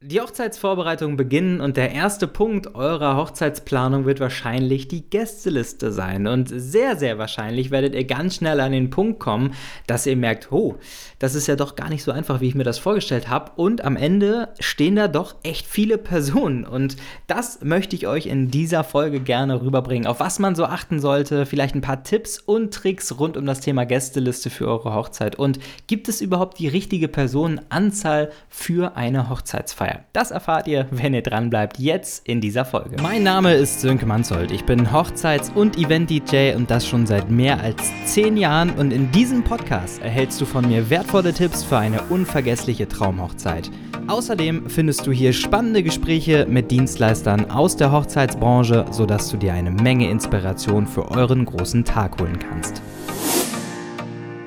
Die Hochzeitsvorbereitungen beginnen und der erste Punkt eurer Hochzeitsplanung wird wahrscheinlich die Gästeliste sein. Und sehr, sehr wahrscheinlich werdet ihr ganz schnell an den Punkt kommen, dass ihr merkt, oh, das ist ja doch gar nicht so einfach, wie ich mir das vorgestellt habe. Und am Ende stehen da doch echt viele Personen. Und das möchte ich euch in dieser Folge gerne rüberbringen. Auf was man so achten sollte, vielleicht ein paar Tipps und Tricks rund um das Thema Gästeliste für eure Hochzeit. Und gibt es überhaupt die richtige Personenanzahl für eine Hochzeitsfeier? Feier. Das erfahrt ihr, wenn ihr dran bleibt, jetzt in dieser Folge. Mein Name ist Sönke Manzold. Ich bin Hochzeits- und Event-DJ und das schon seit mehr als zehn Jahren. Und in diesem Podcast erhältst du von mir wertvolle Tipps für eine unvergessliche Traumhochzeit. Außerdem findest du hier spannende Gespräche mit Dienstleistern aus der Hochzeitsbranche, sodass du dir eine Menge Inspiration für euren großen Tag holen kannst.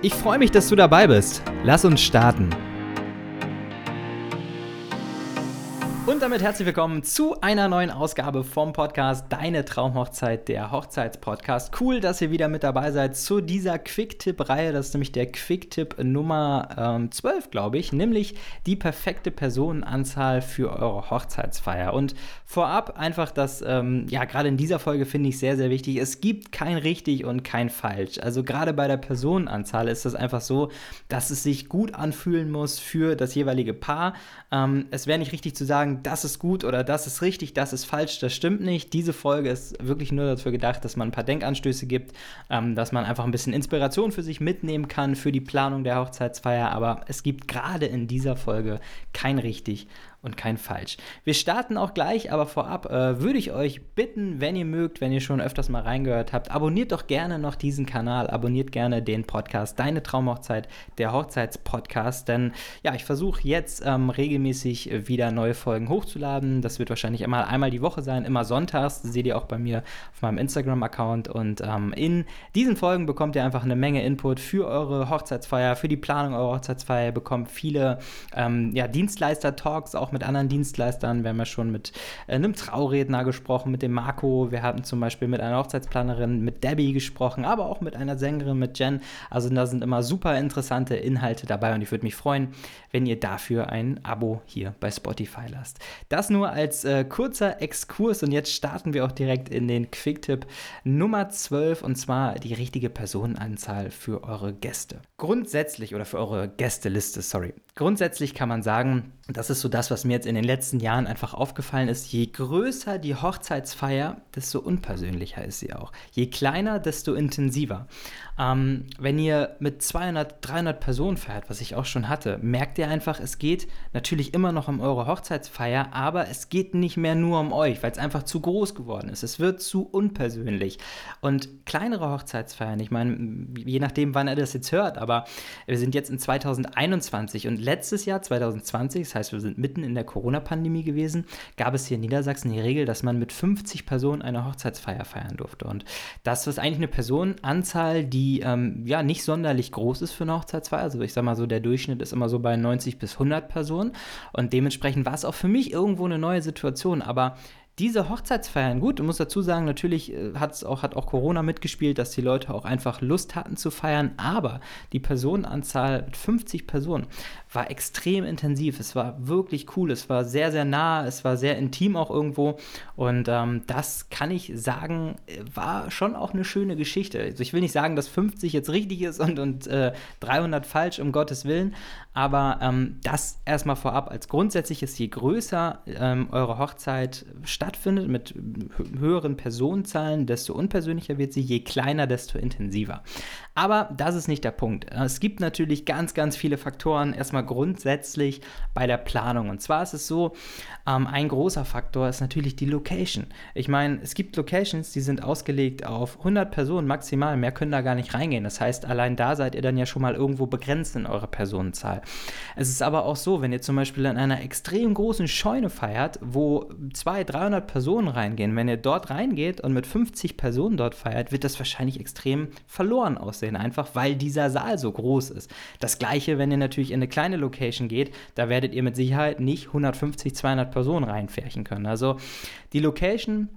Ich freue mich, dass du dabei bist. Lass uns starten. Und damit herzlich willkommen zu einer neuen Ausgabe vom Podcast Deine Traumhochzeit, der Hochzeitspodcast. Cool, dass ihr wieder mit dabei seid zu dieser Quick-Tipp-Reihe. Das ist nämlich der Quick-Tipp Nummer ähm, 12, glaube ich, nämlich die perfekte Personenanzahl für eure Hochzeitsfeier. Und vorab einfach das, ähm, ja, gerade in dieser Folge finde ich sehr, sehr wichtig. Es gibt kein richtig und kein falsch. Also gerade bei der Personenanzahl ist das einfach so, dass es sich gut anfühlen muss für das jeweilige Paar. Ähm, es wäre nicht richtig zu sagen, das ist gut oder das ist richtig, das ist falsch, das stimmt nicht. Diese Folge ist wirklich nur dafür gedacht, dass man ein paar Denkanstöße gibt, ähm, dass man einfach ein bisschen Inspiration für sich mitnehmen kann für die Planung der Hochzeitsfeier. Aber es gibt gerade in dieser Folge kein richtig und kein falsch. Wir starten auch gleich, aber vorab äh, würde ich euch bitten, wenn ihr mögt, wenn ihr schon öfters mal reingehört habt, abonniert doch gerne noch diesen Kanal, abonniert gerne den Podcast Deine Traumhochzeit, der Hochzeitspodcast, denn ja, ich versuche jetzt ähm, regelmäßig wieder neue Folgen hochzuladen. Das wird wahrscheinlich immer einmal die Woche sein, immer sonntags, das seht ihr auch bei mir auf meinem Instagram-Account und ähm, in diesen Folgen bekommt ihr einfach eine Menge Input für eure Hochzeitsfeier, für die Planung eurer Hochzeitsfeier, bekommt viele ähm, ja, Dienstleister-Talks, auch mit anderen Dienstleistern. Wir haben ja schon mit äh, einem Trauredner gesprochen, mit dem Marco. Wir hatten zum Beispiel mit einer Hochzeitsplanerin, mit Debbie gesprochen, aber auch mit einer Sängerin, mit Jen. Also da sind immer super interessante Inhalte dabei und ich würde mich freuen, wenn ihr dafür ein Abo hier bei Spotify lasst. Das nur als äh, kurzer Exkurs und jetzt starten wir auch direkt in den Quick-Tipp Nummer 12 und zwar die richtige Personenanzahl für eure Gäste. Grundsätzlich oder für eure Gästeliste, sorry. Grundsätzlich kann man sagen, das ist so das, was mir jetzt in den letzten Jahren einfach aufgefallen ist. Je größer die Hochzeitsfeier, desto unpersönlicher ist sie auch. Je kleiner, desto intensiver. Ähm, wenn ihr mit 200, 300 Personen feiert, was ich auch schon hatte, merkt ihr einfach, es geht natürlich immer noch um eure Hochzeitsfeier, aber es geht nicht mehr nur um euch, weil es einfach zu groß geworden ist. Es wird zu unpersönlich. Und kleinere Hochzeitsfeiern, ich meine, je nachdem, wann ihr das jetzt hört, aber wir sind jetzt in 2021 und letztes Jahr, 2020, das heißt, wir sind mitten in der Corona-Pandemie gewesen, gab es hier in Niedersachsen die Regel, dass man mit 50 Personen eine Hochzeitsfeier feiern durfte. Und das ist eigentlich eine Personenanzahl, die die ähm, ja nicht sonderlich groß ist für eine Hochzeitsfeier. Also ich sag mal so, der Durchschnitt ist immer so bei 90 bis 100 Personen. Und dementsprechend war es auch für mich irgendwo eine neue Situation. Aber diese Hochzeitsfeiern, gut, du musst dazu sagen, natürlich äh, hat's auch, hat auch Corona mitgespielt, dass die Leute auch einfach Lust hatten zu feiern, aber die Personenanzahl mit 50 Personen war extrem intensiv. Es war wirklich cool. Es war sehr, sehr nah. Es war sehr intim auch irgendwo. Und ähm, das kann ich sagen, war schon auch eine schöne Geschichte. Also ich will nicht sagen, dass 50 jetzt richtig ist und, und äh, 300 falsch, um Gottes Willen. Aber ähm, das erstmal vorab als grundsätzlich ist, je größer ähm, eure Hochzeit stattfindet mit höheren Personenzahlen, desto unpersönlicher wird sie. Je kleiner, desto intensiver. Aber das ist nicht der Punkt. Es gibt natürlich ganz, ganz viele Faktoren. Erstmal erstmal grundsätzlich bei der Planung. Und zwar ist es so, ähm, ein großer Faktor ist natürlich die Location. Ich meine, es gibt Locations, die sind ausgelegt auf 100 Personen maximal, mehr können da gar nicht reingehen. Das heißt, allein da seid ihr dann ja schon mal irgendwo begrenzt in eurer Personenzahl. Es ist aber auch so, wenn ihr zum Beispiel in einer extrem großen Scheune feiert, wo 200, 300 Personen reingehen, wenn ihr dort reingeht und mit 50 Personen dort feiert, wird das wahrscheinlich extrem verloren aussehen, einfach weil dieser Saal so groß ist. Das gleiche, wenn ihr natürlich in eine kleine Location geht, da werdet ihr mit Sicherheit nicht 150, 200 Personen reinfärchen können. Also die Location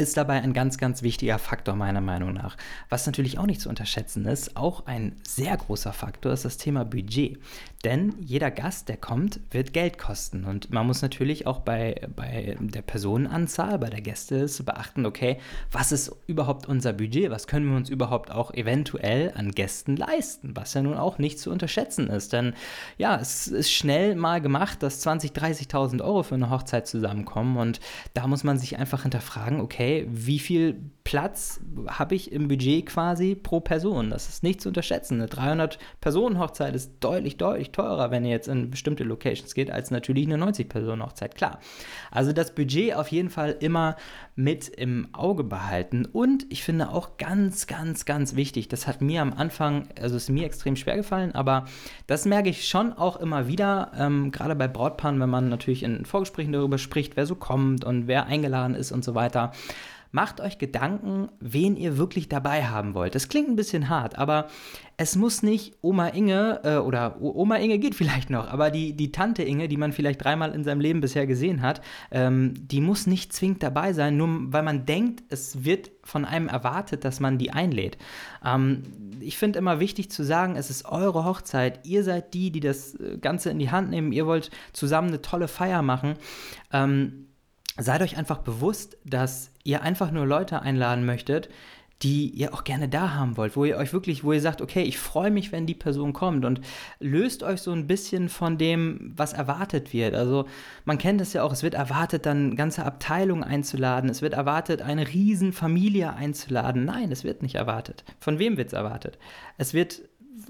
ist dabei ein ganz, ganz wichtiger Faktor meiner Meinung nach. Was natürlich auch nicht zu unterschätzen ist, auch ein sehr großer Faktor ist das Thema Budget. Denn jeder Gast, der kommt, wird Geld kosten. Und man muss natürlich auch bei, bei der Personenanzahl, bei der Gäste beachten, okay, was ist überhaupt unser Budget? Was können wir uns überhaupt auch eventuell an Gästen leisten? Was ja nun auch nicht zu unterschätzen ist. Denn ja, es ist schnell mal gemacht, dass 20.000, 30.000 Euro für eine Hochzeit zusammenkommen. Und da muss man sich einfach hinterfragen, okay, okay, wie viel Platz habe ich im Budget quasi pro Person? Das ist nicht zu unterschätzen. Eine 300-Personen-Hochzeit ist deutlich, deutlich teurer, wenn ihr jetzt in bestimmte Locations geht, als natürlich eine 90-Personen-Hochzeit, klar. Also das Budget auf jeden Fall immer mit im Auge behalten. Und ich finde auch ganz, ganz, ganz wichtig, das hat mir am Anfang, also ist mir extrem schwer gefallen, aber das merke ich schon auch immer wieder, ähm, gerade bei Brautpaaren, wenn man natürlich in Vorgesprächen darüber spricht, wer so kommt und wer eingeladen ist und so weiter. Macht euch Gedanken, wen ihr wirklich dabei haben wollt. Das klingt ein bisschen hart, aber es muss nicht Oma Inge äh, oder Oma Inge geht vielleicht noch, aber die, die Tante Inge, die man vielleicht dreimal in seinem Leben bisher gesehen hat, ähm, die muss nicht zwingend dabei sein, nur weil man denkt, es wird von einem erwartet, dass man die einlädt. Ähm, ich finde immer wichtig zu sagen, es ist eure Hochzeit, ihr seid die, die das äh, Ganze in die Hand nehmen, ihr wollt zusammen eine tolle Feier machen. Ähm, seid euch einfach bewusst, dass ihr einfach nur Leute einladen möchtet, die ihr auch gerne da haben wollt, wo ihr euch wirklich, wo ihr sagt, okay, ich freue mich, wenn die Person kommt und löst euch so ein bisschen von dem, was erwartet wird. Also man kennt es ja auch, es wird erwartet, dann ganze Abteilungen einzuladen, es wird erwartet, eine Riesenfamilie einzuladen. Nein, es wird nicht erwartet. Von wem wird es erwartet? Es wird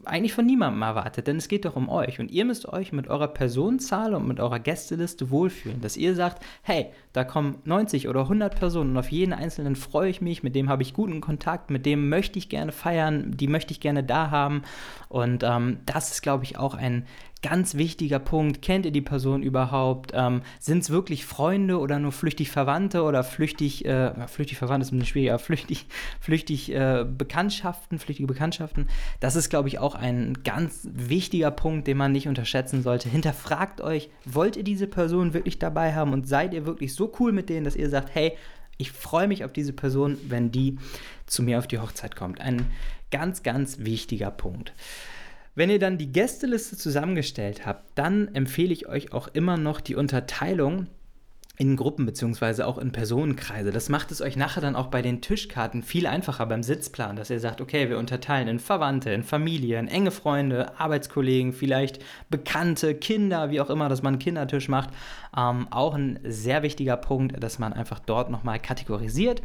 eigentlich von niemandem erwartet, denn es geht doch um euch. Und ihr müsst euch mit eurer Personenzahl und mit eurer Gästeliste wohlfühlen, dass ihr sagt, hey, da kommen 90 oder 100 Personen und auf jeden einzelnen freue ich mich, mit dem habe ich guten Kontakt, mit dem möchte ich gerne feiern, die möchte ich gerne da haben. Und ähm, das ist, glaube ich, auch ein ganz wichtiger Punkt. Kennt ihr die Person überhaupt? Ähm, Sind es wirklich Freunde oder nur flüchtig Verwandte oder flüchtig, äh, flüchtig Verwandte ist ein bisschen schwieriger, flüchtig, flüchtig äh, Bekanntschaften, flüchtige Bekanntschaften? Das ist, glaube ich, auch ein ganz wichtiger Punkt, den man nicht unterschätzen sollte. Hinterfragt euch, wollt ihr diese Person wirklich dabei haben und seid ihr wirklich so cool mit denen, dass ihr sagt, hey, ich freue mich auf diese Person, wenn die zu mir auf die Hochzeit kommt. Ein ganz, ganz wichtiger Punkt. Wenn ihr dann die Gästeliste zusammengestellt habt, dann empfehle ich euch auch immer noch die Unterteilung in Gruppen beziehungsweise auch in Personenkreise. Das macht es euch nachher dann auch bei den Tischkarten viel einfacher beim Sitzplan, dass ihr sagt, okay, wir unterteilen in Verwandte, in Familien, enge Freunde, Arbeitskollegen, vielleicht Bekannte, Kinder, wie auch immer, dass man einen Kindertisch macht. Ähm, auch ein sehr wichtiger Punkt, dass man einfach dort nochmal kategorisiert,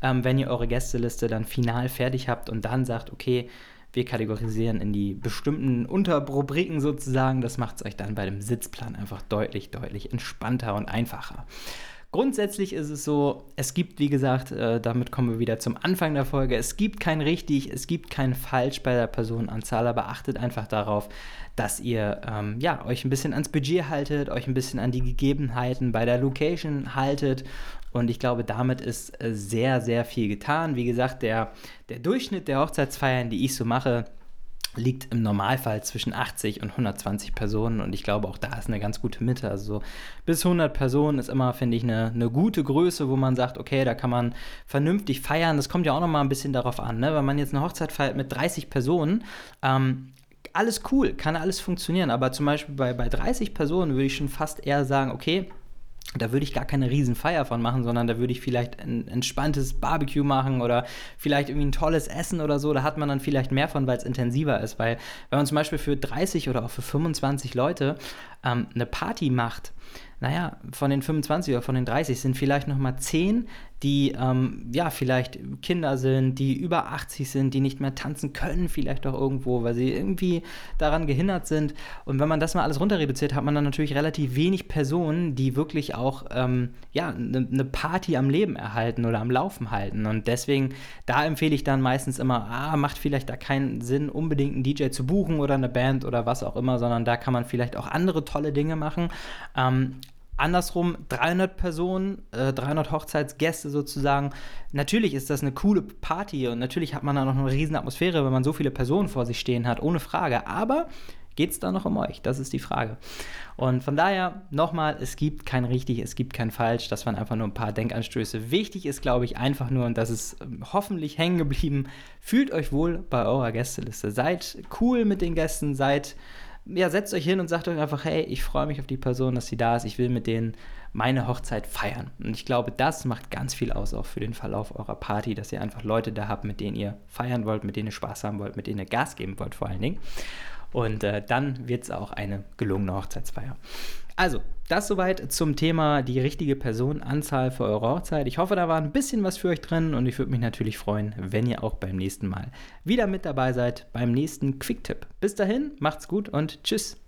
ähm, wenn ihr eure Gästeliste dann final fertig habt und dann sagt, okay, wir kategorisieren in die bestimmten Unterrubriken sozusagen. Das macht es euch dann bei dem Sitzplan einfach deutlich, deutlich entspannter und einfacher. Grundsätzlich ist es so, es gibt, wie gesagt, äh, damit kommen wir wieder zum Anfang der Folge, es gibt kein richtig, es gibt kein falsch bei der Personenanzahl, aber achtet einfach darauf, dass ihr ähm, ja, euch ein bisschen ans Budget haltet, euch ein bisschen an die Gegebenheiten bei der Location haltet und ich glaube, damit ist äh, sehr, sehr viel getan. Wie gesagt, der, der Durchschnitt der Hochzeitsfeiern, die ich so mache, liegt im Normalfall zwischen 80 und 120 Personen und ich glaube auch da ist eine ganz gute Mitte. Also bis 100 Personen ist immer, finde ich, eine, eine gute Größe, wo man sagt, okay, da kann man vernünftig feiern. Das kommt ja auch nochmal ein bisschen darauf an, ne? wenn man jetzt eine Hochzeit feiert mit 30 Personen, ähm, alles cool, kann alles funktionieren, aber zum Beispiel bei, bei 30 Personen würde ich schon fast eher sagen, okay, da würde ich gar keine Riesenfeier von machen, sondern da würde ich vielleicht ein entspanntes Barbecue machen oder vielleicht irgendwie ein tolles Essen oder so. Da hat man dann vielleicht mehr von, weil es intensiver ist. Weil wenn man zum Beispiel für 30 oder auch für 25 Leute ähm, eine Party macht, naja, von den 25 oder von den 30 sind vielleicht nochmal 10, die ähm, ja vielleicht Kinder sind, die über 80 sind, die nicht mehr tanzen können, vielleicht auch irgendwo, weil sie irgendwie daran gehindert sind. Und wenn man das mal alles runter reduziert, hat man dann natürlich relativ wenig Personen, die wirklich auch ähm, ja, eine ne Party am Leben erhalten oder am Laufen halten. Und deswegen, da empfehle ich dann meistens immer, ah, macht vielleicht da keinen Sinn, unbedingt einen DJ zu buchen oder eine Band oder was auch immer, sondern da kann man vielleicht auch andere tolle Dinge machen. Ähm, andersrum 300 Personen, äh, 300 Hochzeitsgäste sozusagen. Natürlich ist das eine coole Party und natürlich hat man da noch eine riesen Atmosphäre, wenn man so viele Personen vor sich stehen hat, ohne Frage. Aber Geht es da noch um euch? Das ist die Frage. Und von daher nochmal, es gibt kein richtig, es gibt kein falsch. Das waren einfach nur ein paar Denkanstöße. Wichtig ist, glaube ich, einfach nur, und das ist ähm, hoffentlich hängen geblieben, fühlt euch wohl bei eurer Gästeliste. Seid cool mit den Gästen, seid ja, setzt euch hin und sagt euch einfach, hey, ich freue mich auf die Person, dass sie da ist, ich will mit denen meine Hochzeit feiern. Und ich glaube, das macht ganz viel aus auch für den Verlauf eurer Party, dass ihr einfach Leute da habt, mit denen ihr feiern wollt, mit denen ihr Spaß haben wollt, mit denen ihr Gas geben wollt vor allen Dingen. Und äh, dann wird es auch eine gelungene Hochzeitsfeier. Also, das soweit zum Thema die richtige Personenanzahl für eure Hochzeit. Ich hoffe, da war ein bisschen was für euch drin und ich würde mich natürlich freuen, wenn ihr auch beim nächsten Mal wieder mit dabei seid, beim nächsten Quick-Tipp. Bis dahin, macht's gut und tschüss.